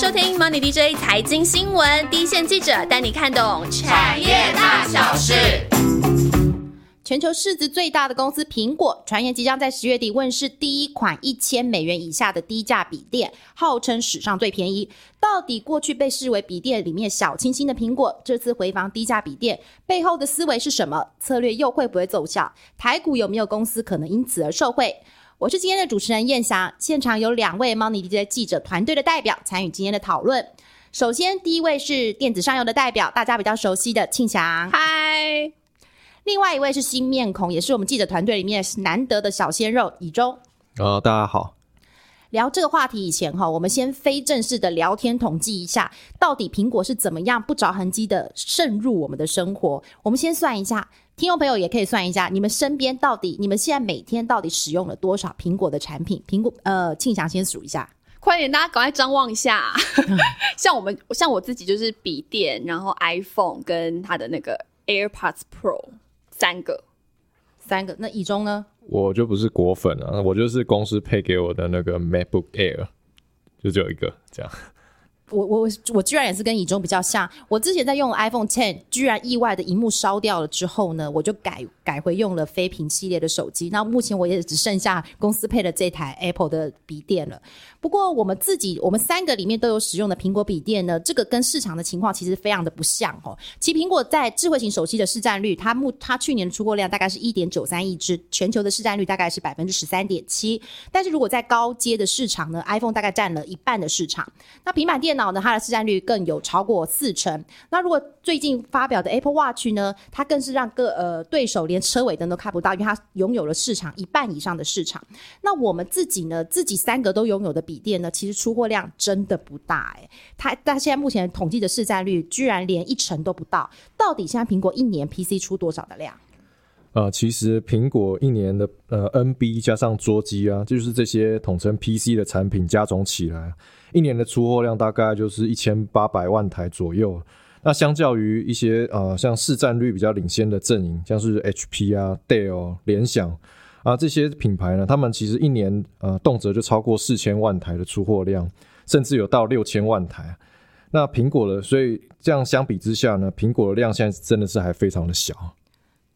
收听 Money DJ 财经新闻，第一线记者带你看懂产业大小事。全球市值最大的公司苹果，传言即将在十月底问世第一款一千美元以下的低价笔电，号称史上最便宜。到底过去被视为笔电里面小清新的苹果，这次回防低价笔电背后的思维是什么？策略又会不会奏效？台股有没有公司可能因此而受惠？我是今天的主持人燕翔，现场有两位 Money DJ 记者团队的代表参与今天的讨论。首先，第一位是电子上游的代表，大家比较熟悉的庆祥。嗨，另外一位是新面孔，也是我们记者团队里面难得的小鲜肉以中。呃，大家好。聊这个话题以前哈，我们先非正式的聊天统计一下，到底苹果是怎么样不着痕迹的渗入我们的生活。我们先算一下，听众朋友也可以算一下，你们身边到底你们现在每天到底使用了多少苹果的产品？苹果呃，庆祥先数一下，快点，大家赶快张望一下。像我们，像我自己就是笔电，然后 iPhone 跟它的那个 AirPods Pro 三个，三个。那以中呢？我就不是果粉啊，我就是公司配给我的那个 MacBook Air，就只有一个这样。我我我居然也是跟以中比较像。我之前在用 iPhone Ten，居然意外的荧幕烧掉了之后呢，我就改改回用了飞屏系列的手机。那目前我也只剩下公司配的这台 Apple 的笔电了。不过我们自己，我们三个里面都有使用的苹果笔电呢，这个跟市场的情况其实非常的不像哦。其苹果在智慧型手机的市占率，它目它去年出货量大概是一点九三亿只，全球的市占率大概是百分之十三点七。但是如果在高阶的市场呢，iPhone 大概占了一半的市场。那平板电脑呢，它的市占率更有超过四成。那如果最近发表的 Apple Watch 呢，它更是让各呃对手连车尾灯都看不到，因为它拥有了市场一半以上的市场。那我们自己呢，自己三个都拥有的笔电呢，其实出货量真的不大哎。它它现在目前统计的市占率居然连一成都不到。到底现在苹果一年 PC 出多少的量？呃，其实苹果一年的呃 NB 加上桌机啊，就是这些统称 PC 的产品加总起来，一年的出货量大概就是一千八百万台左右。那相较于一些呃像市占率比较领先的阵营，像是 HP 啊、Dell、联想啊这些品牌呢，他们其实一年呃动辄就超过四千万台的出货量，甚至有到六千万台。那苹果的，所以这样相比之下呢，苹果的量现在真的是还非常的小。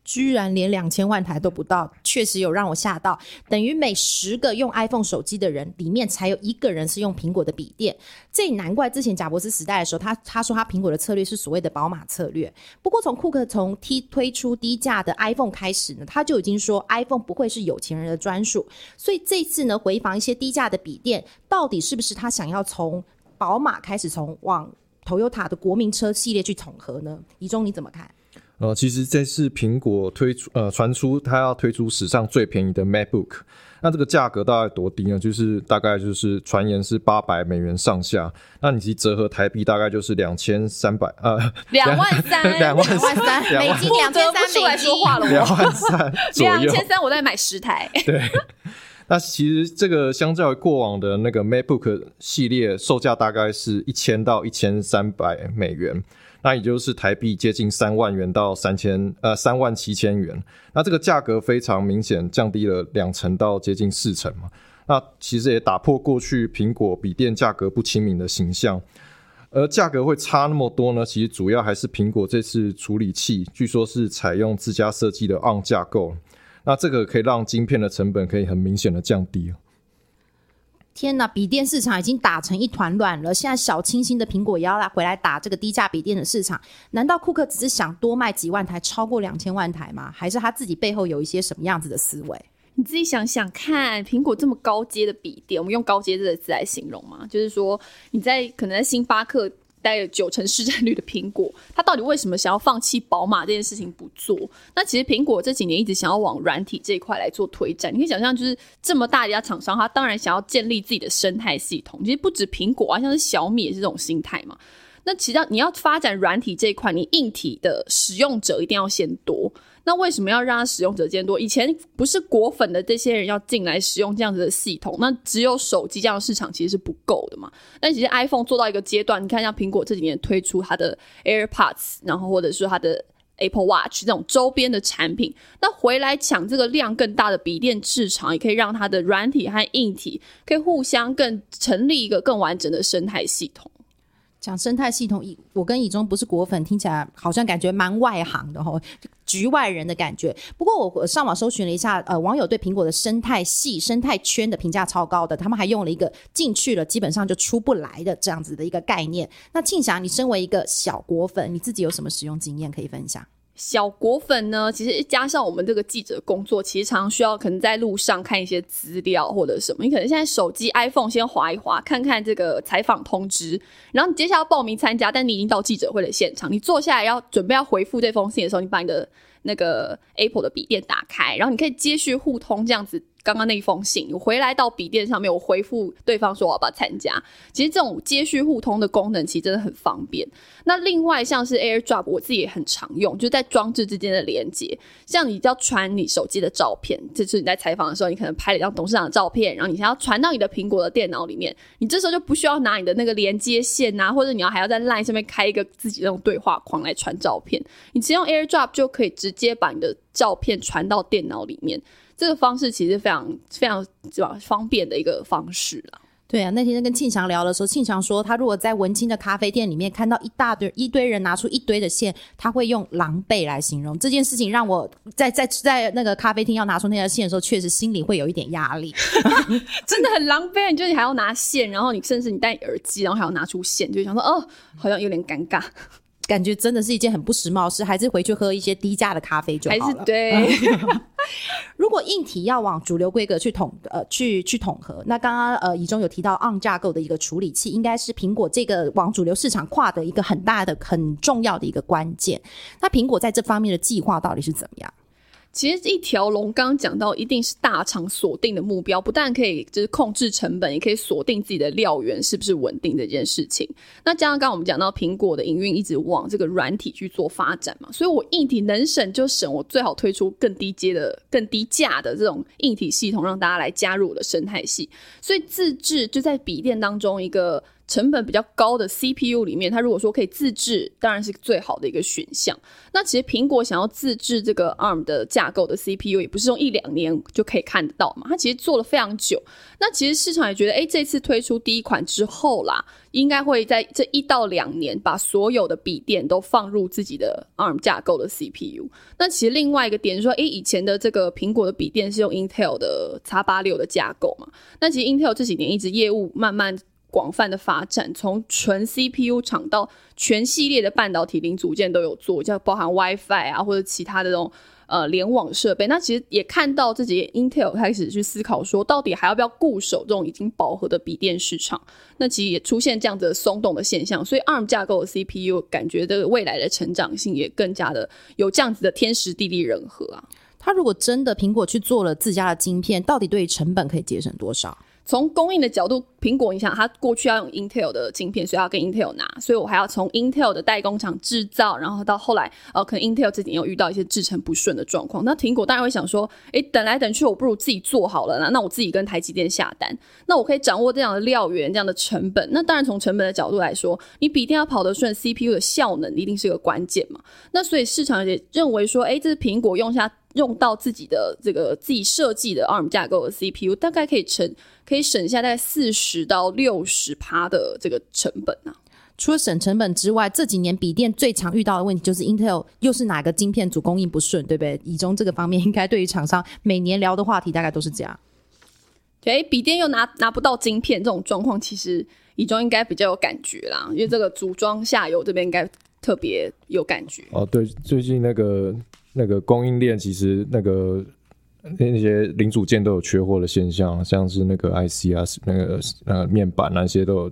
居然连两千万台都不到，确实有让我吓到。等于每十个用 iPhone 手机的人里面，才有一个人是用苹果的笔电。这也难怪之前贾伯斯时代的时候，他他说他苹果的策略是所谓的宝马策略。不过从库克从 T 推出低价的 iPhone 开始呢，他就已经说 iPhone 不会是有钱人的专属。所以这次呢，回防一些低价的笔电，到底是不是他想要从宝马开始，从往 Toyota 的国民车系列去统合呢？怡中你怎么看？呃，其实这次苹果推出呃传出它要推出史上最便宜的 MacBook，那这个价格大概多低呢？就是大概就是传言是八百美元上下，那你其实折合台币大概就是两千三百呃两万三两万三美金两千三出来说话了，两万三 两千三我再买十台。对，那其实这个相较于过往的那个 MacBook 系列，售价大概是一千到一千三百美元。那也就是台币接近三万元到三千呃三万七千元，那这个价格非常明显降低了两成到接近四成嘛。那其实也打破过去苹果笔电价格不亲民的形象，而价格会差那么多呢？其实主要还是苹果这次处理器，据说是采用自家设计的 ARM 架构，那这个可以让晶片的成本可以很明显的降低。天呐，笔电市场已经打成一团乱了。现在小清新的苹果也要来回来打这个低价笔电的市场，难道库克只是想多卖几万台，超过两千万台吗？还是他自己背后有一些什么样子的思维？你自己想想看，苹果这么高阶的笔电，我们用高阶这个词来形容吗？就是说你在可能在星巴克。带着九成市占率的苹果，它到底为什么想要放弃宝马这件事情不做？那其实苹果这几年一直想要往软体这一块来做推展。你可以想象，就是这么大一家厂商，他当然想要建立自己的生态系统。其实不止苹果啊，像是小米也是这种心态嘛。那其实你要发展软体这一块，你硬体的使用者一定要先多。那为什么要让它使用者渐多？以前不是果粉的这些人要进来使用这样子的系统，那只有手机这样的市场其实是不够的嘛。但其实 iPhone 做到一个阶段，你看像苹果这几年推出它的 AirPods，然后或者是它的 Apple Watch 这种周边的产品，那回来抢这个量更大的笔电市场，也可以让它的软体和硬体可以互相更成立一个更完整的生态系统。讲生态系统，以我跟以中不是果粉，听起来好像感觉蛮外行的哦，局外人的感觉。不过我上网搜寻了一下，呃，网友对苹果的生态系、生态圈的评价超高的，他们还用了一个进去了基本上就出不来的这样子的一个概念。那庆祥，你身为一个小果粉，你自己有什么使用经验可以分享？小果粉呢，其实加上我们这个记者工作，其实常常需要可能在路上看一些资料或者什么。你可能现在手机 iPhone 先划一划，看看这个采访通知，然后你接下来要报名参加，但你已经到记者会的现场，你坐下来要准备要回复这封信的时候，你把你的那个 Apple 的笔电打开，然后你可以接续互通这样子。刚刚那一封信，我回来到笔电上面，我回复对方说我要不要参加。其实这种接续互通的功能，其实真的很方便。那另外像是 AirDrop，我自己也很常用，就在装置之间的连接。像你要传你手机的照片，就是你在采访的时候，你可能拍了一张董事长的照片，然后你想要传到你的苹果的电脑里面，你这时候就不需要拿你的那个连接线啊，或者你要还要在 Line 上面开一个自己那种对话框来传照片。你只用 AirDrop 就可以直接把你的照片传到电脑里面。这个方式其实非常非常方便的一个方式了。对啊，那天跟庆祥聊的时候，庆祥说他如果在文青的咖啡店里面看到一大堆一堆人拿出一堆的线，他会用狼狈来形容这件事情。让我在在在那个咖啡厅要拿出那条线的时候，确实心里会有一点压力，真的很狼狈。你就你还要拿线，然后你甚至你戴耳机，然后还要拿出线，就想说哦，好像有点尴尬。感觉真的是一件很不时髦事，还是回去喝一些低价的咖啡就好了。还是对。如果硬体要往主流规格去统呃去去统合，那刚刚呃以中有提到 on 架构的一个处理器，应该是苹果这个往主流市场跨的一个很大的很重要的一个关键。那苹果在这方面的计划到底是怎么样？其实一条龙刚刚讲到，一定是大厂锁定的目标，不但可以就是控制成本，也可以锁定自己的料源是不是稳定这件事情。那加上刚刚我们讲到苹果的营运一直往这个软体去做发展嘛，所以我硬体能省就省，我最好推出更低阶的、更低价的这种硬体系统，让大家来加入我的生态系。所以自制就在笔电当中一个。成本比较高的 CPU 里面，它如果说可以自制，当然是最好的一个选项。那其实苹果想要自制这个 ARM 的架构的 CPU，也不是用一两年就可以看得到嘛。它其实做了非常久。那其实市场也觉得，哎，这次推出第一款之后啦，应该会在这一到两年把所有的笔电都放入自己的 ARM 架构的 CPU。那其实另外一个点是说，哎，以前的这个苹果的笔电是用 Intel 的 x 八六的架构嘛。那其实 Intel 这几年一直业务慢慢。广泛的发展，从纯 CPU 厂到全系列的半导体零组件都有做，像包含 WiFi 啊或者其他的这种呃联网设备。那其实也看到自己 Intel 开始去思考说，到底还要不要固守这种已经饱和的笔电市场？那其实也出现这样的松动的现象。所以 ARM 架构的 CPU 感觉的未来的成长性也更加的有这样子的天时地利人和啊。它如果真的苹果去做了自家的晶片，到底对成本可以节省多少？从供应的角度，苹果你想，它过去要用 Intel 的晶片，所以要跟 Intel 拿，所以我还要从 Intel 的代工厂制造，然后到后来，呃，可能 Intel 自己又遇到一些制程不顺的状况。那苹果当然会想说，诶，等来等去，我不如自己做好了，那那我自己跟台积电下单，那我可以掌握这样的料源，这样的成本。那当然从成本的角度来说，你笔电要跑得顺，CPU 的效能一定是个关键嘛。那所以市场也认为说，诶，这是苹果用下。用到自己的这个自己设计的 ARM 架构的 CPU，大概可以省可以省下大概四十到六十趴的这个成本啊。除了省成本之外，这几年笔电最常遇到的问题就是 Intel 又是哪个晶片组供应不顺，对不对？以中这个方面，应该对于厂商每年聊的话题大概都是这样。对，笔电又拿拿不到晶片这种状况，其实以中应该比较有感觉啦，因为这个组装下游这边应该特别有感觉。哦，对，最近那个。那个供应链其实那个那些零组件都有缺货的现象，像是那个 IC 啊，那个呃面板那些都有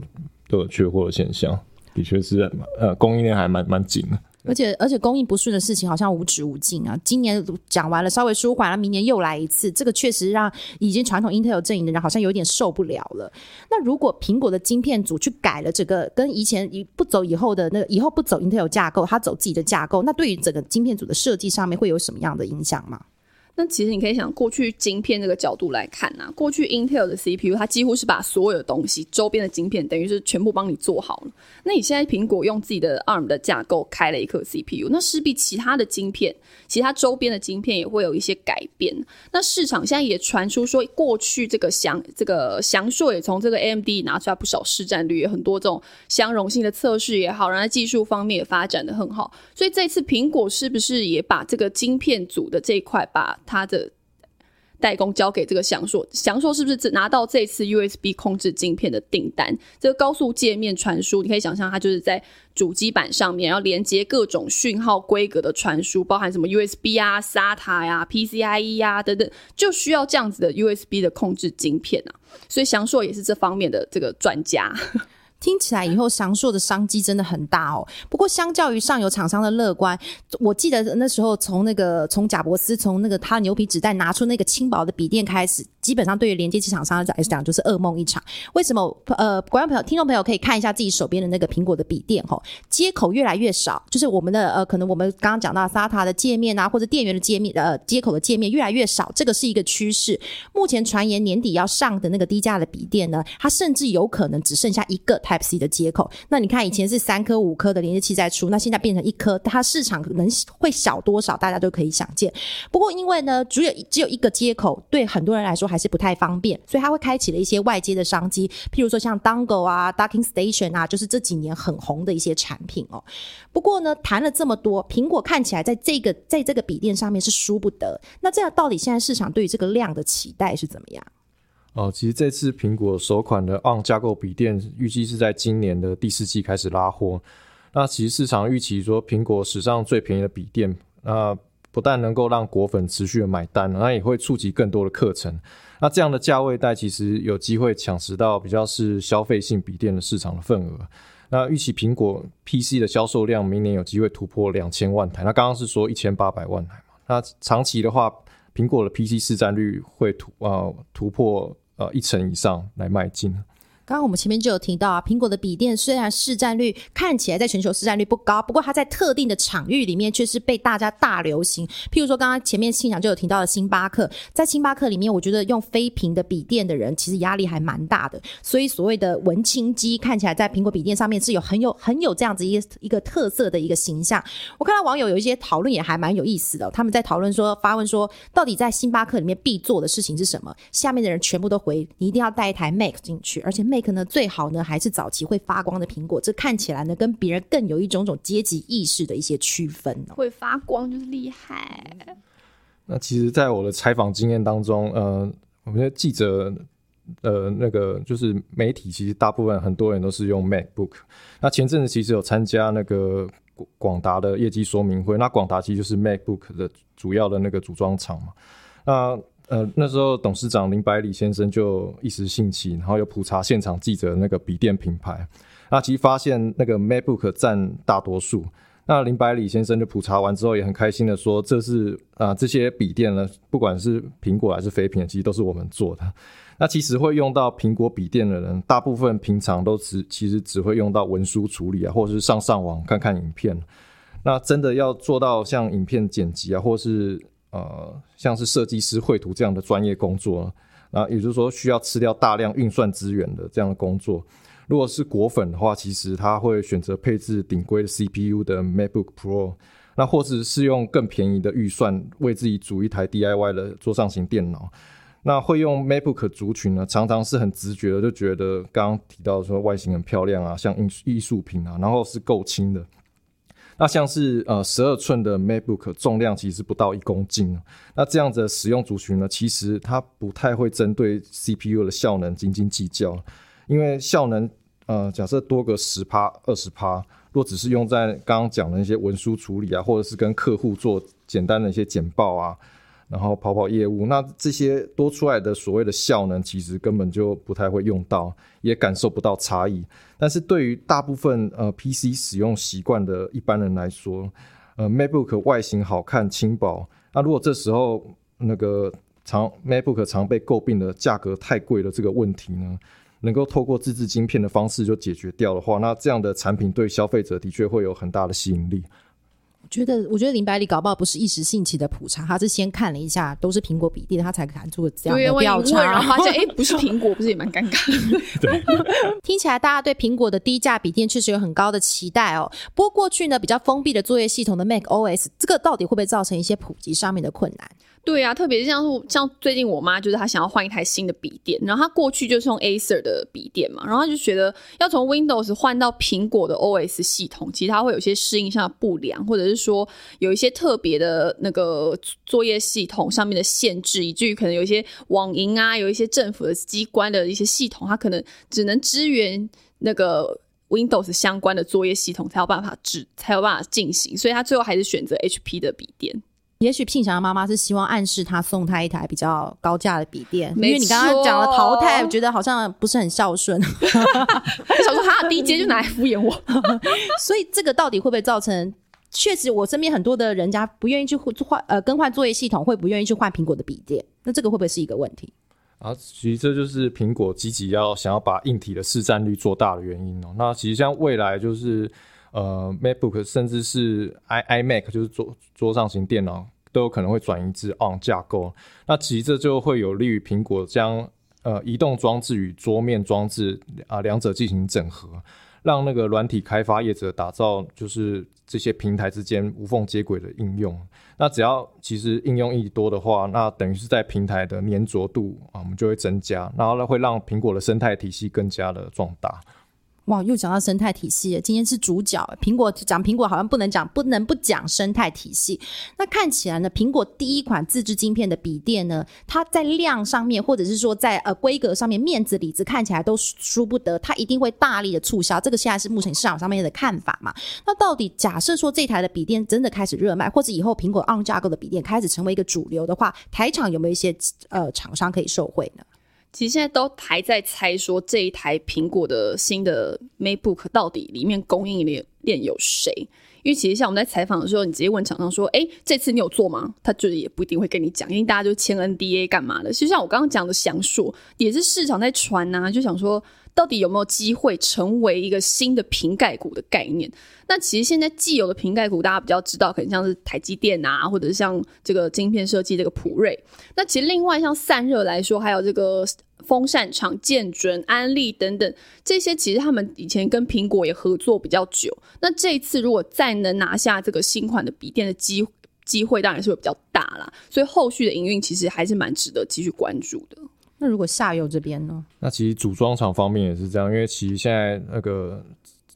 都有缺货的现象，的确是呃供应链还蛮蛮紧的。而且而且供应不顺的事情好像无止无尽啊！今年讲完了，稍微舒缓了，明年又来一次，这个确实让已经传统 Intel 阵营的人好像有点受不了了。那如果苹果的晶片组去改了这个跟以前一不走以后的那个以后不走 Intel 架构，它走自己的架构，那对于整个晶片组的设计上面会有什么样的影响吗？那其实你可以想，过去晶片这个角度来看啊，过去 Intel 的 CPU 它几乎是把所有的东西周边的晶片等于是全部帮你做好了。那你现在苹果用自己的 ARM 的架构开了一颗 CPU，那势必其他的晶片、其他周边的晶片也会有一些改变。那市场现在也传出说，过去这个翔这个翔硕也从这个 AMD 拿出来不少市占率，很多这种相容性的测试也好，然后技术方面也发展的很好。所以这次苹果是不是也把这个晶片组的这一块把它的代工交给这个翔硕，翔硕是不是只拿到这次 USB 控制晶片的订单？这个高速界面传输，你可以想象，它就是在主机板上面，要连接各种讯号规格的传输，包含什么 USB 啊、SATA 呀、PCIe 呀等等，就需要这样子的 USB 的控制晶片啊。所以翔硕也是这方面的这个专家。听起来以后翔硕的商机真的很大哦。不过相较于上游厂商的乐观，我记得那时候从那个从贾伯斯从那个他牛皮纸袋拿出那个轻薄的笔电开始，基本上对于连接器厂商来讲就是噩梦一场。为什么？呃，观众朋友、听众朋友可以看一下自己手边的那个苹果的笔电哈，接口越来越少，就是我们的呃，可能我们刚刚讲到 SATA 的界面啊，或者电源的界面呃接口的界面越来越少，这个是一个趋势。目前传言年底要上的那个低价的笔电呢，它甚至有可能只剩下一个。Type C 的接口，那你看以前是三颗、五颗的连接器在出，那现在变成一颗，它市场能会小多少，大家都可以想见。不过因为呢，只有只有一个接口，对很多人来说还是不太方便，所以它会开启了一些外接的商机，譬如说像 Dongle 啊、Docking Station 啊，就是这几年很红的一些产品哦。不过呢，谈了这么多，苹果看起来在这个在这个笔电上面是输不得。那这样到底现在市场对于这个量的期待是怎么样？哦，其实这次苹果首款的 ARM 架构笔电预计是在今年的第四季开始拉货。那其实市场预期说，苹果史上最便宜的笔电，那不但能够让果粉持续的买单，那也会触及更多的课程。那这样的价位带，其实有机会抢食到比较是消费性笔电的市场的份额。那预期苹果 PC 的销售量明年有机会突破两千万台。那刚刚是说一千八百万台嘛？那长期的话，苹果的 PC 市占率会突啊突破。呃，一成以上来迈进。刚刚我们前面就有提到啊，苹果的笔电虽然市占率看起来在全球市占率不高，不过它在特定的场域里面却是被大家大流行。譬如说，刚刚前面信长就有提到的星巴克，在星巴克里面，我觉得用非屏的笔电的人其实压力还蛮大的。所以所谓的文青机看起来在苹果笔电上面是有很有很有这样子一一个特色的一个形象。我看到网友有一些讨论也还蛮有意思的，他们在讨论说发问说，到底在星巴克里面必做的事情是什么？下面的人全部都回，你一定要带一台 Mac 进去，而且 Mac。可能最好呢，还是早期会发光的苹果，这看起来呢，跟别人更有一种种阶级意识的一些区分哦。会发光就是厉害。那其实，在我的采访经验当中，呃，我们的记者，呃，那个就是媒体，其实大部分很多人都是用 MacBook。那前阵子其实有参加那个广达的业绩说明会，那广达其实就是 MacBook 的主要的那个组装厂嘛。那呃，那时候董事长林百里先生就一时兴起，然后又普查现场记者那个笔电品牌，那其实发现那个 MacBook 占大多数。那林百里先生就普查完之后，也很开心的说，这是啊这些笔电呢，不管是苹果还是非屏，其实都是我们做的。那其实会用到苹果笔电的人，大部分平常都只其实只会用到文书处理啊，或者是上上网看看影片。那真的要做到像影片剪辑啊，或是呃，像是设计师绘图这样的专业工作，那也就是说需要吃掉大量运算资源的这样的工作。如果是果粉的话，其实他会选择配置顶规的 CPU 的 MacBook Pro，那或者是用更便宜的预算为自己组一台 DIY 的桌上型电脑。那会用 MacBook 族群呢，常常是很直觉的就觉得刚刚提到说外形很漂亮啊，像艺艺术品啊，然后是够轻的。那像是呃十二寸的 MacBook 重量其实不到一公斤，那这样子的使用族群呢，其实它不太会针对 CPU 的效能斤斤计较，因为效能呃假设多个十趴二十趴，若只是用在刚刚讲的那些文书处理啊，或者是跟客户做简单的一些简报啊。然后跑跑业务，那这些多出来的所谓的效能，其实根本就不太会用到，也感受不到差异。但是对于大部分呃 PC 使用习惯的一般人来说，呃 MacBook 外形好看、轻薄，那如果这时候那个常 MacBook 常被诟病的价格太贵的这个问题呢，能够透过自制晶片的方式就解决掉的话，那这样的产品对消费者的确会有很大的吸引力。觉得，我觉得林百里搞不好不是一时兴起的普查，他是先看了一下都是苹果笔电，他才敢做这样，的调我一问，然查。后发现 哎，不是苹果，不是也蛮尴尬的。听起来大家对苹果的低价笔电确实有很高的期待哦。不过过去呢，比较封闭的作业系统的 Mac OS，这个到底会不会造成一些普及上面的困难？对啊，特别像是像最近我妈就是她想要换一台新的笔电，然后她过去就是用 Acer 的笔电嘛，然后她就觉得要从 Windows 换到苹果的 OS 系统，其实它会有些适应上的不良，或者是说有一些特别的那个作业系统上面的限制，以至于可能有一些网银啊，有一些政府的机关的一些系统，它可能只能支援那个。Windows 相关的作业系统才有办法制，才有办法进行，所以他最后还是选择 HP 的笔电。也许聘祥的妈妈是希望暗示他送他一台比较高价的笔电，因为你刚刚讲了淘汰，我觉得好像不是很孝顺，我想说，哈，第一阶就拿来敷衍我。所以这个到底会不会造成？确实，我身边很多的人家不愿意去换呃更换作业系统，会不愿意去换苹果的笔电，那这个会不会是一个问题？啊，其实这就是苹果积极要想要把硬体的市占率做大的原因哦。那其实像未来就是呃 MacBook 甚至是 i iMac 就是桌桌上型电脑都有可能会转移至 ARM 架构。那其实这就会有利于苹果将呃移动装置与桌面装置啊两者进行整合，让那个软体开发业者打造就是这些平台之间无缝接轨的应用。那只要其实应用一多的话，那等于是在平台的粘着度啊，我们就会增加，然后呢会让苹果的生态体系更加的壮大。哇，又讲到生态体系了，今天是主角。苹果讲苹果好像不能讲，不能不讲生态体系。那看起来呢，苹果第一款自制晶片的笔电呢，它在量上面，或者是说在呃规格上面，面子里子看起来都输不得，它一定会大力的促销。这个现在是目前市场上面的看法嘛？那到底假设说这台的笔电真的开始热卖，或者以后苹果 ARM 架构的笔电开始成为一个主流的话，台厂有没有一些呃厂商可以受惠呢？其实现在都还在猜说这一台苹果的新的 MacBook 到底里面供应链链有谁？因为其实像我们在采访的时候，你直接问厂商说：“哎，这次你有做吗？”他就是也不一定会跟你讲，因为大家就签 NDA 干嘛的。其实像我刚刚讲的详述，也是市场在传呐、就想说到底有没有机会成为一个新的瓶盖股的概念？那其实现在既有的瓶盖股，大家比较知道，可能像是台积电啊，或者是像这个晶片设计这个普瑞。那其实另外像散热来说，还有这个风扇厂、建准、安利等等，这些其实他们以前跟苹果也合作比较久。那这一次如果再能拿下这个新款的笔电的机机会，当然是会比较大啦。所以后续的营运其实还是蛮值得继续关注的。那如果下游这边呢？那其实组装厂方面也是这样，因为其实现在那个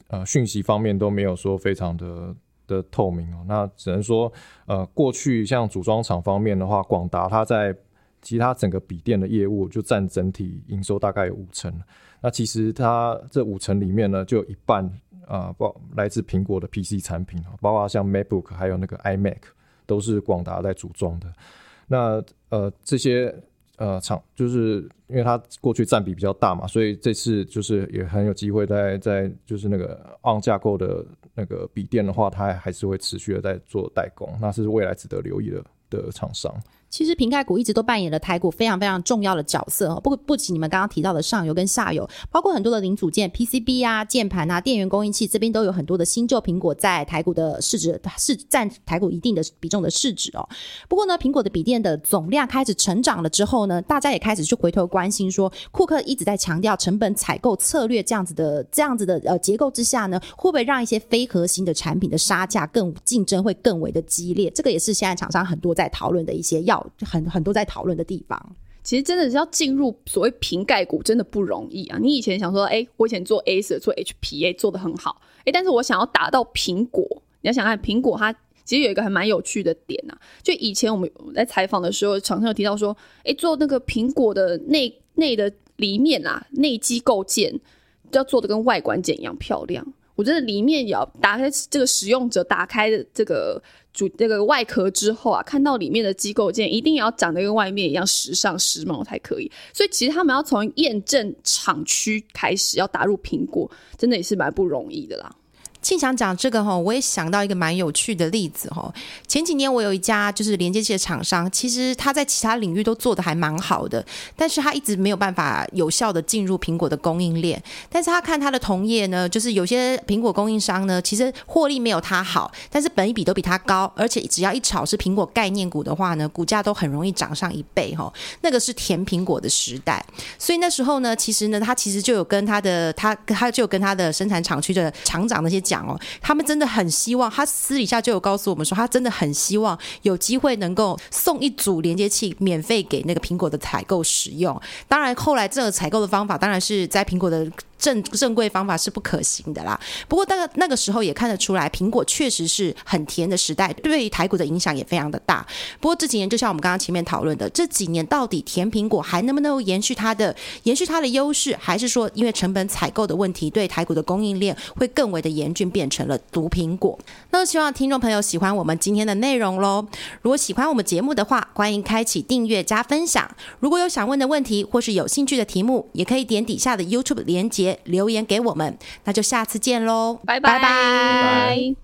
呃讯息方面都没有说非常的的透明哦。那只能说呃过去像组装厂方面的话，广达它在其他整个笔电的业务就占整体营收大概有五成。那其实它这五成里面呢，就有一半啊包来自苹果的 PC 产品哦，包括像 MacBook 还有那个 iMac 都是广达在组装的。那呃这些呃厂就是因为它过去占比比较大嘛，所以这次就是也很有机会在在就是那个 ARM 架构的那个笔电的话，它还是会持续的在做代工，那是未来值得留意的的厂商。其实瓶盖股一直都扮演了台股非常非常重要的角色哦，不不仅你们刚刚提到的上游跟下游，包括很多的零组件、PCB 啊、键盘啊、电源供应器这边都有很多的新旧苹果在台股的市值是占台股一定的比重的市值哦。不过呢，苹果的笔电的总量开始成长了之后呢，大家也开始去回头关心说，库克一直在强调成本采购策略这样子的这样子的呃结构之下呢，会不会让一些非核心的产品的杀价更竞争会更为的激烈？这个也是现在厂商很多在讨论的一些要很很多在讨论的地方。其实真的是要进入所谓瓶盖股，真的不容易啊！你以前想说，哎、我以前做 AS、做 HPA、做的很好，哎、但是我想要达到苹果，你要想看苹果它。其实有一个还蛮有趣的点呐、就以前我们在采访的时候，厂商有提到说，哎，做那个苹果的内内的里面啊，内机构件要做的跟外观件一样漂亮。我觉得里面也要打开这个使用者打开的这个主这个外壳之后啊，看到里面的机构件一定要长得跟外面一样时尚时髦才可以。所以其实他们要从验证厂区开始要打入苹果，真的也是蛮不容易的啦。庆祥讲这个哈，我也想到一个蛮有趣的例子哈。前几年我有一家就是连接器的厂商，其实他在其他领域都做的还蛮好的，但是他一直没有办法有效的进入苹果的供应链。但是他看他的同业呢，就是有些苹果供应商呢，其实获利没有他好，但是本一比都比他高，而且只要一炒是苹果概念股的话呢，股价都很容易涨上一倍哈。那个是甜苹果的时代，所以那时候呢，其实呢，他其实就有跟他的他他就跟他的生产厂区的厂长那些讲讲哦，他们真的很希望，他私底下就有告诉我们说，他真的很希望有机会能够送一组连接器免费给那个苹果的采购使用。当然，后来这个采购的方法当然是在苹果的。正正规方法是不可行的啦。不过，那个那个时候也看得出来，苹果确实是很甜的时代，对于台股的影响也非常的大。不过这几年，就像我们刚刚前面讨论的，这几年到底甜苹果还能不能延续它的延续它的优势，还是说因为成本采购的问题，对台股的供应链会更为的严峻，变成了毒苹果？那希望听众朋友喜欢我们今天的内容喽。如果喜欢我们节目的话，欢迎开启订阅加分享。如果有想问的问题或是有兴趣的题目，也可以点底下的 YouTube 连接。留言给我们，那就下次见喽，拜拜。